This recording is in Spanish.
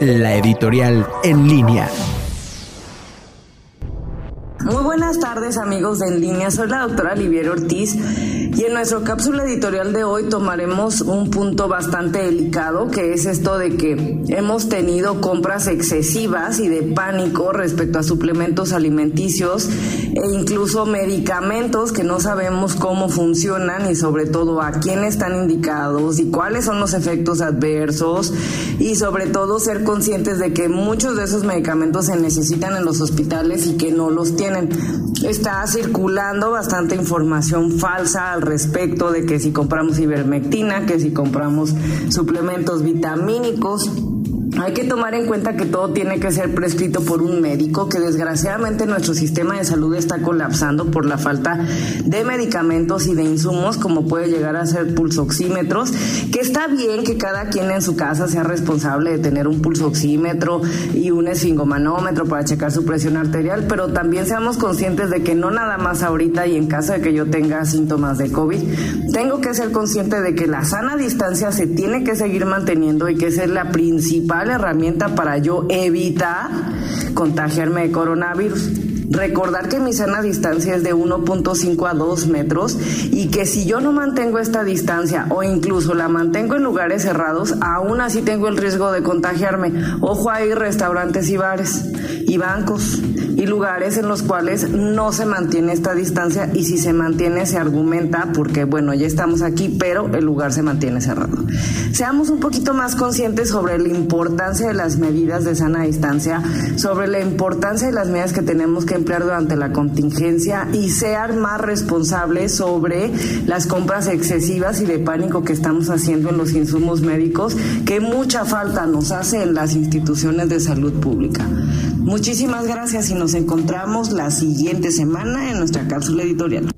la editorial en línea. Muy buenas tardes amigos de En Línea, soy la doctora Olivier Ortiz y en nuestra cápsula editorial de hoy tomaremos un punto bastante delicado que es esto de que hemos tenido compras excesivas y de pánico respecto a suplementos alimenticios e incluso medicamentos que no sabemos cómo funcionan y sobre todo a quién están indicados y cuáles son los efectos adversos y sobre todo ser conscientes de que muchos de esos medicamentos se necesitan en los hospitales y que no los tienen. Está circulando bastante información falsa al respecto de que si compramos ivermectina, que si compramos suplementos vitamínicos, hay que tomar en cuenta que todo tiene que ser prescrito por un médico, que desgraciadamente nuestro sistema de salud está colapsando por la falta de medicamentos y de insumos, como puede llegar a ser pulsoxímetros, que está bien que cada quien en su casa sea responsable de tener un pulsoxímetro y un esfingomanómetro para checar su presión arterial, pero también seamos conscientes de que no nada más ahorita y en caso de que yo tenga síntomas de COVID, tengo que ser consciente de que la sana distancia se tiene que seguir manteniendo y que esa es la principal herramienta para yo evitar contagiarme de coronavirus. Recordar que mi sana distancia es de 1.5 a 2 metros y que si yo no mantengo esta distancia o incluso la mantengo en lugares cerrados, aún así tengo el riesgo de contagiarme. Ojo ahí, restaurantes y bares y bancos y lugares en los cuales no se mantiene esta distancia y si se mantiene se argumenta porque bueno, ya estamos aquí, pero el lugar se mantiene cerrado. Seamos un poquito más conscientes sobre la importancia de las medidas de sana distancia, sobre la importancia de las medidas que tenemos que emplear durante la contingencia y ser más responsables sobre las compras excesivas y de pánico que estamos haciendo en los insumos médicos, que mucha falta nos hace en las instituciones de salud pública. Muchísimas gracias y nos encontramos la siguiente semana en nuestra cápsula editorial.